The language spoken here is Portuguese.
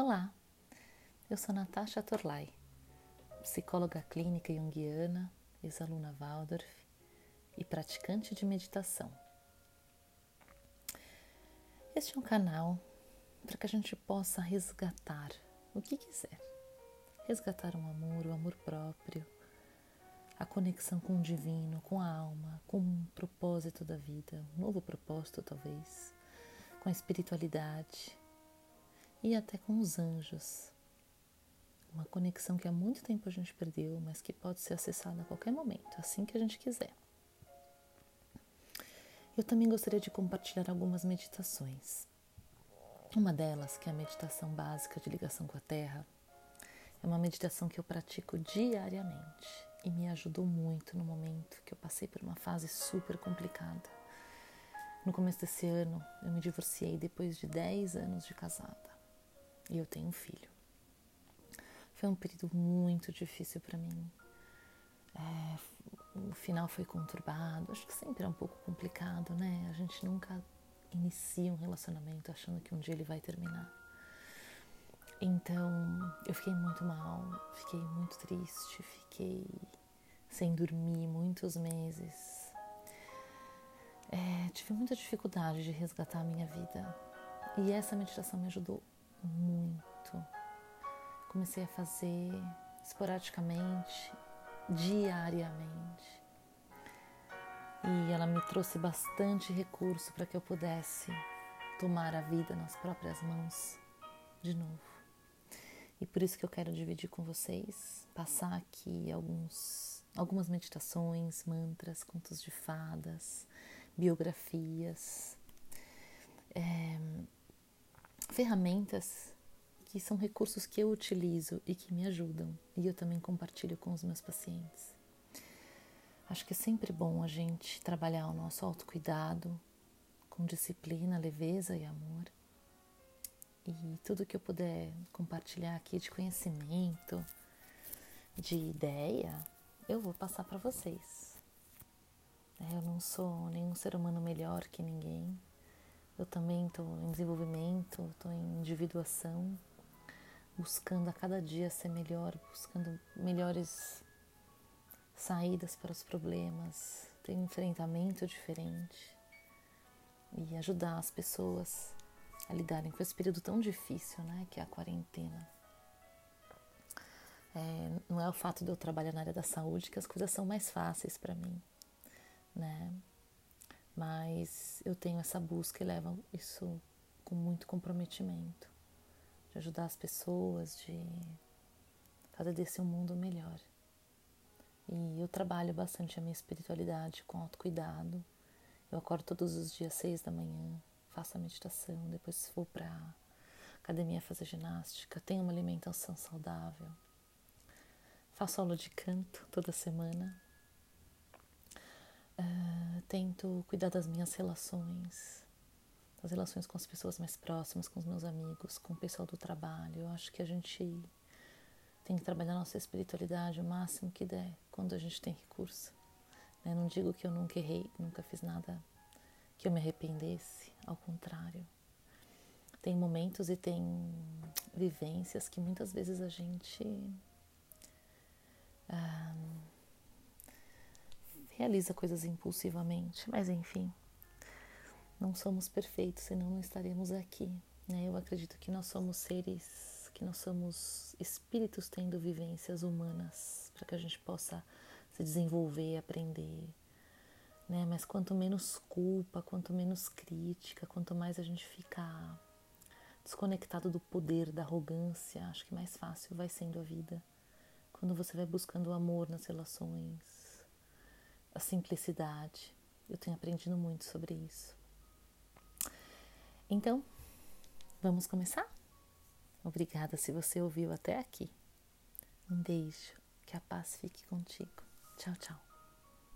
Olá, eu sou Natasha Torlai, psicóloga clínica junguiana, ex-aluna Waldorf e praticante de meditação. Este é um canal para que a gente possa resgatar o que quiser. Resgatar um amor, o um amor próprio, a conexão com o divino, com a alma, com um propósito da vida, um novo propósito talvez, com a espiritualidade e até com os anjos. Uma conexão que há muito tempo a gente perdeu, mas que pode ser acessada a qualquer momento, assim que a gente quiser. Eu também gostaria de compartilhar algumas meditações. Uma delas, que é a meditação básica de ligação com a Terra, é uma meditação que eu pratico diariamente e me ajudou muito no momento que eu passei por uma fase super complicada. No começo desse ano, eu me divorciei depois de 10 anos de casada e eu tenho um filho. Foi um período muito difícil para mim. É, o final foi conturbado, acho que sempre é um pouco complicado, né? A gente nunca inicia um relacionamento achando que um dia ele vai terminar. Então eu fiquei muito mal, fiquei muito triste, fiquei sem dormir muitos meses. É, tive muita dificuldade de resgatar a minha vida e essa meditação me ajudou muito. Comecei a fazer esporadicamente, diariamente. E ela me trouxe bastante recurso para que eu pudesse tomar a vida nas próprias mãos de novo. E por isso que eu quero dividir com vocês, passar aqui alguns, algumas meditações, mantras, contos de fadas, biografias, é, ferramentas que são recursos que eu utilizo e que me ajudam e eu também compartilho com os meus pacientes. Acho que é sempre bom a gente trabalhar o nosso autocuidado com disciplina, leveza e amor. E tudo que eu puder compartilhar aqui de conhecimento, de ideia, eu vou passar para vocês. É, eu não sou nenhum ser humano melhor que ninguém. Eu também estou em desenvolvimento, estou em individuação, buscando a cada dia ser melhor, buscando melhores saídas para os problemas, ter um enfrentamento diferente e ajudar as pessoas a lidarem com esse período tão difícil, né, que é a quarentena. É, não é o fato de eu trabalhar na área da saúde que as coisas são mais fáceis para mim? Mas eu tenho essa busca e levo isso com muito comprometimento de ajudar as pessoas, de fazer desse um mundo melhor. E eu trabalho bastante a minha espiritualidade com autocuidado. Eu acordo todos os dias seis da manhã, faço a meditação, depois vou para academia fazer ginástica, tenho uma alimentação saudável, faço aula de canto toda semana, tento cuidar das minhas relações, das relações com as pessoas mais próximas, com os meus amigos, com o pessoal do trabalho. Eu acho que a gente tem que trabalhar nossa espiritualidade o máximo que der quando a gente tem recurso. Né? Não digo que eu nunca errei, nunca fiz nada que eu me arrependesse, ao contrário. Tem momentos e tem vivências que muitas vezes a gente ah, realiza coisas impulsivamente, mas enfim, não somos perfeitos, senão não estaremos aqui. Né? Eu acredito que nós somos seres, que nós somos espíritos tendo vivências humanas para que a gente possa se desenvolver, aprender. Né? Mas quanto menos culpa, quanto menos crítica, quanto mais a gente ficar desconectado do poder, da arrogância, acho que mais fácil vai sendo a vida. Quando você vai buscando o amor nas relações, a simplicidade. Eu tenho aprendido muito sobre isso. Então, vamos começar? Obrigada se você ouviu até aqui. Um beijo, que a paz fique contigo. Tchau, tchau.